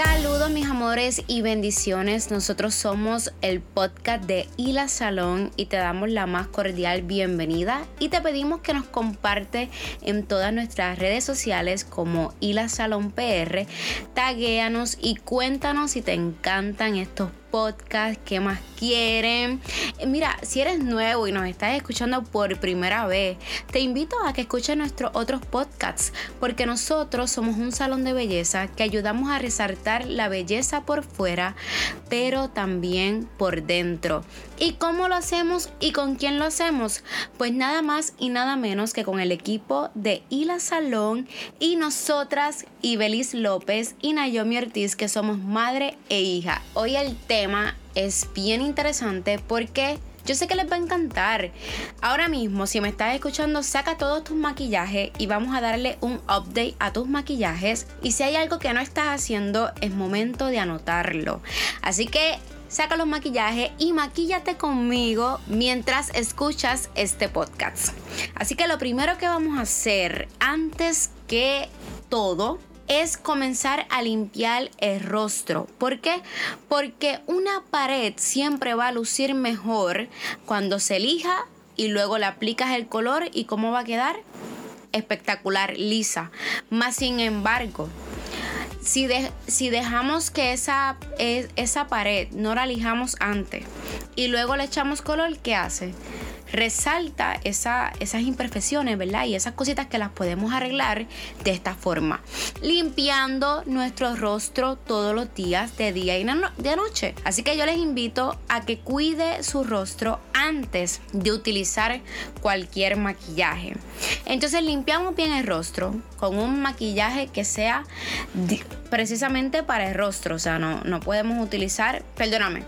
ya Saludos mis amores y bendiciones. Nosotros somos el podcast de Hila Salón y te damos la más cordial bienvenida y te pedimos que nos comparte en todas nuestras redes sociales como Hila Salón PR. Taguéanos y cuéntanos si te encantan estos podcast, qué más quieren. Mira, si eres nuevo y nos estás escuchando por primera vez, te invito a que escuches nuestros otros podcasts, porque nosotros somos un salón de belleza que ayudamos a resaltar la belleza por fuera, pero también por dentro. ¿Y cómo lo hacemos y con quién lo hacemos? Pues nada más y nada menos que con el equipo de Hila Salón y nosotras, Ibelis López y Naomi Ortiz, que somos madre e hija. Hoy el tema es bien interesante porque yo sé que les va a encantar. Ahora mismo, si me estás escuchando, saca todos tus maquillajes y vamos a darle un update a tus maquillajes. Y si hay algo que no estás haciendo, es momento de anotarlo. Así que saca los maquillajes y maquíllate conmigo mientras escuchas este podcast. Así que lo primero que vamos a hacer antes que todo es comenzar a limpiar el rostro. ¿Por qué? Porque una pared siempre va a lucir mejor cuando se elija y luego le aplicas el color y cómo va a quedar espectacular, lisa. Más sin embargo, si, dejamos que esa, esa pared no la lijamos antes y luego le echamos color, ¿qué hace? Resalta esas imperfecciones, ¿verdad? Y esas cositas que las podemos arreglar de esta forma. Limpiando nuestro rostro todos los días, de día y de noche. Así que yo les invito a que cuide su rostro antes de utilizar cualquier maquillaje. Entonces limpiamos bien el rostro con un maquillaje que sea precisamente para el rostro. O sea, no, no podemos utilizar, perdóname,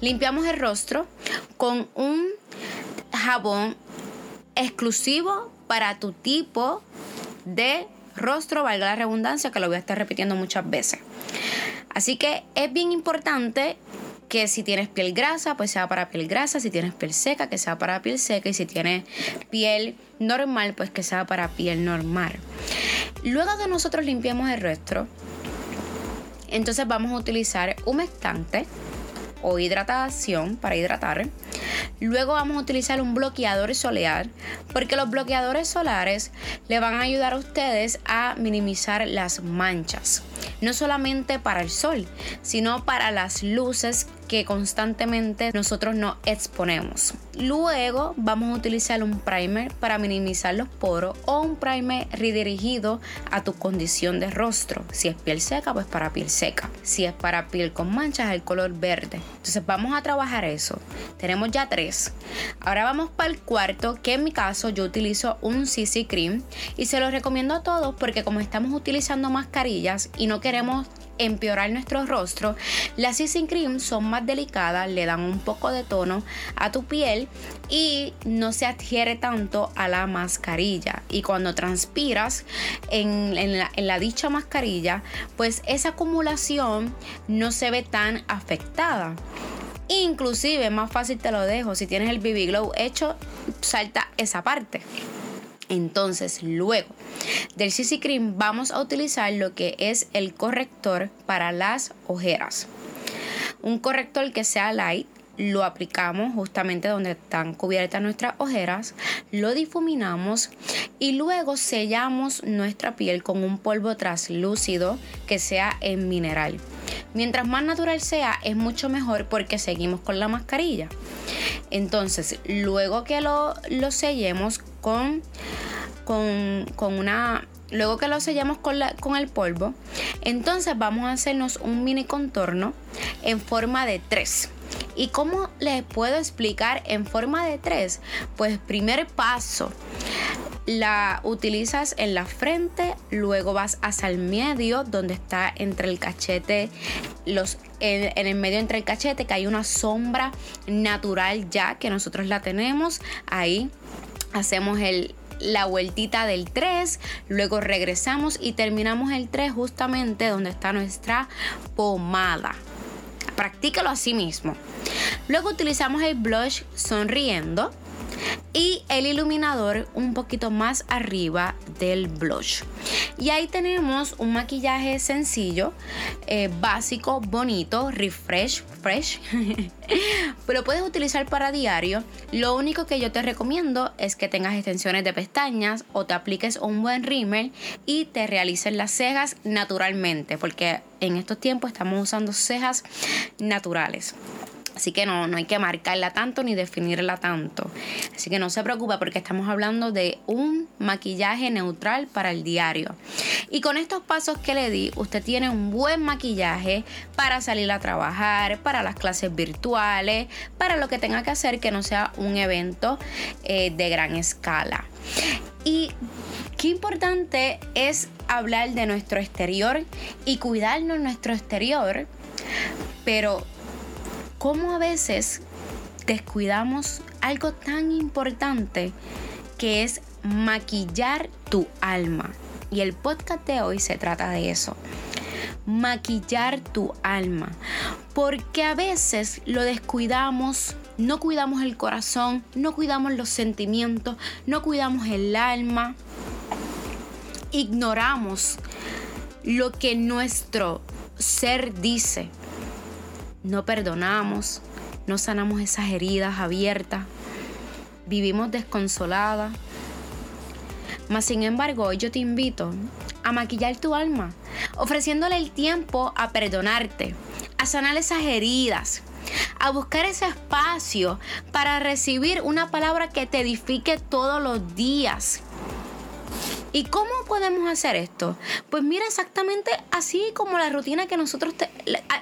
limpiamos el rostro con un jabón exclusivo para tu tipo de rostro, valga la redundancia, que lo voy a estar repitiendo muchas veces. Así que es bien importante que si tienes piel grasa, pues sea para piel grasa, si tienes piel seca, que sea para piel seca, y si tienes piel normal, pues que sea para piel normal. Luego de nosotros limpiamos el rostro, entonces vamos a utilizar humectante o hidratación para hidratar. Luego vamos a utilizar un bloqueador solar porque los bloqueadores solares le van a ayudar a ustedes a minimizar las manchas. No solamente para el sol, sino para las luces que constantemente nosotros nos exponemos. Luego vamos a utilizar un primer para minimizar los poros o un primer redirigido a tu condición de rostro. Si es piel seca, pues para piel seca. Si es para piel con manchas, el color verde. Entonces vamos a trabajar eso. Tenemos ya tres. Ahora vamos para el cuarto, que en mi caso yo utilizo un CC Cream y se lo recomiendo a todos porque como estamos utilizando mascarillas y no queremos empeorar nuestro rostro, las CC Cream son más delicadas, le dan un poco de tono a tu piel y no se adhiere tanto a la mascarilla. Y cuando transpiras en, la, dicha mascarilla, pues esa acumulación no se ve tan afectada. Inclusive, más fácil te lo dejo, si tienes el BB Glow hecho, salta esa parte. Entonces, luego del CC Cream vamos a utilizar lo que es el corrector para las ojeras. Un corrector que sea light, lo aplicamos justamente donde están cubiertas nuestras ojeras, lo difuminamos y luego sellamos nuestra piel con un polvo translúcido que sea en mineral. Mientras más natural sea, es mucho mejor porque seguimos con la mascarilla. Entonces, luego que lo, lo sellemos con, con, una luego que lo sellamos con, la, con, el polvo, entonces vamos a hacernos un mini contorno en forma de 3. ¿Y cómo les puedo explicar en forma de 3? Pues primer paso, la utilizas en la frente, luego vas hacia el medio donde está entre el cachete, los, en, en, el medio entre el cachete que hay una sombra natural ya que nosotros la tenemos ahí hacemos la vueltita del 3, luego regresamos y terminamos el 3 justamente donde está nuestra pomada. Practícalo así mismo. Luego utilizamos el blush sonriendo y el iluminador un poquito más arriba del blush. Y ahí tenemos un maquillaje sencillo, eh, básico, bonito, refresh, fresh. Pero puedes utilizar para diario. Lo único que yo te recomiendo es que tengas extensiones de pestañas o te apliques un buen rímel y te realices las cejas naturalmente, porque en estos tiempos estamos usando cejas naturales. Así que no, no hay que marcarla tanto ni definirla tanto. Así que no se preocupe porque estamos hablando de un maquillaje neutral para el diario. Y con estos pasos que le di, usted tiene un buen maquillaje para salir a trabajar, para las clases virtuales, para lo que tenga que hacer que no sea un evento eh, de gran escala. Y qué importante es hablar de nuestro exterior y cuidarnos nuestro exterior, pero cómo a veces descuidamos algo tan importante que es maquillar tu alma. Y el podcast de hoy se trata de eso. Maquillar tu alma. Porque a veces lo descuidamos, no cuidamos el corazón, no cuidamos los sentimientos, no cuidamos el alma. Ignoramos lo que nuestro ser dice no perdonamos, no sanamos esas heridas abiertas, vivimos desconsoladas. Mas sin embargo, hoy yo te invito a maquillar tu alma, ofreciéndole el tiempo a perdonarte, a sanar esas heridas, a buscar ese espacio para recibir una palabra que te edifique todos los días. ¿Y cómo podemos hacer esto? Pues mira exactamente así como la rutina que nosotros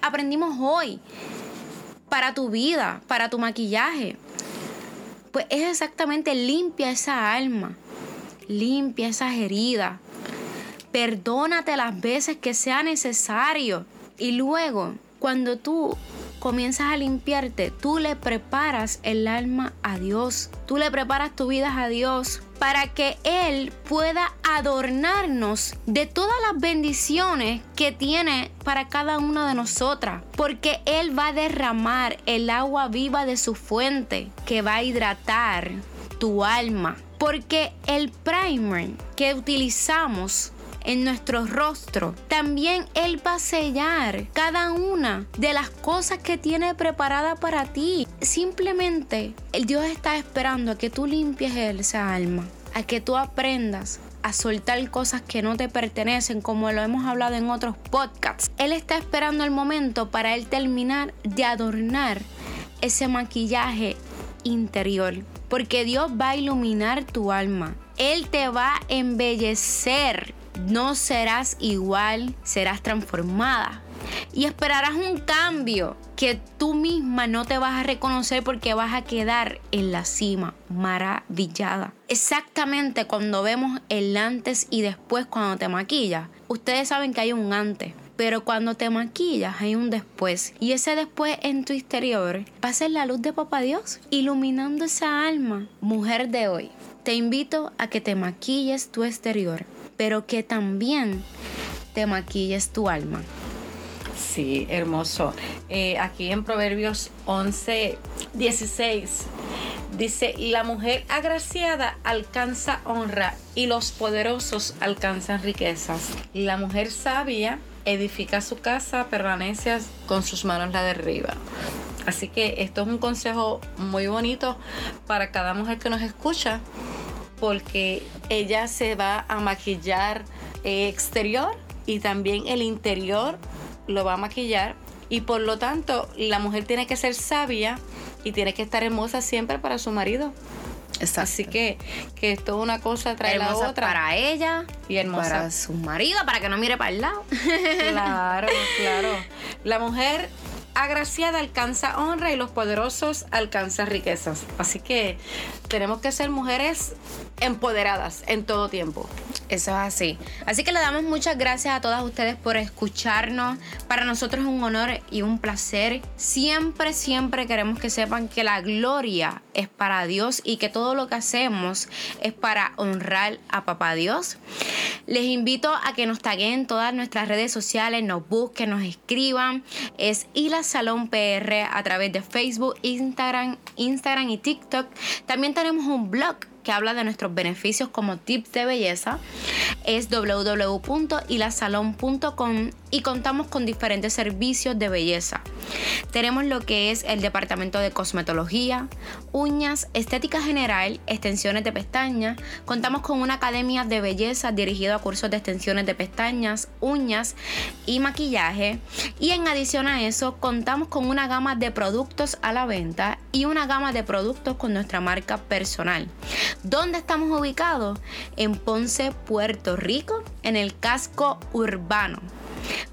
aprendimos hoy para tu vida, para tu maquillaje. Pues es exactamente limpia esa alma, limpia esas heridas, perdónate las veces que sea necesario. Y luego, cuando tú comienzas a limpiarte, tú le preparas el alma a Dios, tú le preparas tu vida a Dios para que Él pueda adornarnos de todas las bendiciones que tiene para cada una de nosotras, porque Él va a derramar el agua viva de su fuente que va a hidratar tu alma, porque el primer que utilizamos en nuestro rostro. También Él va a sellar cada una de las cosas que tiene preparada para ti. Simplemente el Dios está esperando a que tú limpies esa alma, a que tú aprendas a soltar cosas que no te pertenecen, como lo hemos hablado en otros podcasts. Él está esperando el momento para él terminar de adornar ese maquillaje interior, porque Dios va a iluminar tu alma. Él te va a embellecer no serás igual, serás transformada. Y esperarás un cambio que tú misma no te vas a reconocer porque vas a quedar en la cima, maravillada. Exactamente cuando vemos el antes y después cuando te maquillas. Ustedes saben que hay un antes, pero cuando te maquillas hay un después. Y ese después en tu exterior va a ser la luz de Papá Dios, iluminando esa alma. Mujer de hoy, te invito a que te maquilles tu exterior pero que también te maquilles tu alma. Sí, hermoso. Eh, aquí en Proverbios 11, 16 dice, la mujer agraciada alcanza honra y los poderosos alcanzan riquezas. La mujer sabia edifica su casa, permanece con sus manos la derriba. Así que esto es un consejo muy bonito para cada mujer que nos escucha porque ella se va a maquillar eh, exterior y también el interior lo va a maquillar y por lo tanto la mujer tiene que ser sabia y tiene que estar hermosa siempre para su marido. Así que, que esto es una cosa trae la otra. Para ella y hermosa. para su marido, para que no mire para el lado. Claro, claro. La mujer agraciada alcanza honra y los poderosos alcanzan riquezas. Así que tenemos que ser mujeres empoderadas en todo tiempo. Eso es así. Así que le damos muchas gracias a todas ustedes por escucharnos. Para nosotros es un honor y un placer. Siempre, siempre queremos que sepan que la gloria es para Dios y que todo lo que hacemos es para honrar a Papá Dios. Les invito a que nos taguen en todas nuestras redes sociales, nos busquen, nos escriban. Es Ila Salón PR a través de Facebook, Instagram, Instagram y TikTok. También tenemos un blog que habla de nuestros beneficios como tips de belleza es www.ilasalon.com y contamos con diferentes servicios de belleza. Tenemos lo que es el departamento de cosmetología, uñas, estética general, extensiones de pestañas. Contamos con una academia de belleza dirigida a cursos de extensiones de pestañas, uñas y maquillaje. Y en adición a eso, contamos con una gama de productos a la venta y una gama de productos con nuestra marca personal. ¿Dónde estamos ubicados? En Ponce, Puerto Rico, en el casco urbano.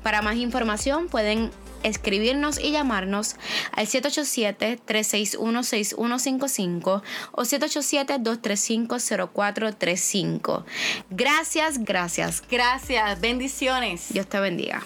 Para más información pueden escribirnos y llamarnos al 787-361-6155 o 787-235-0435. Gracias, gracias. Gracias, bendiciones. Dios te bendiga.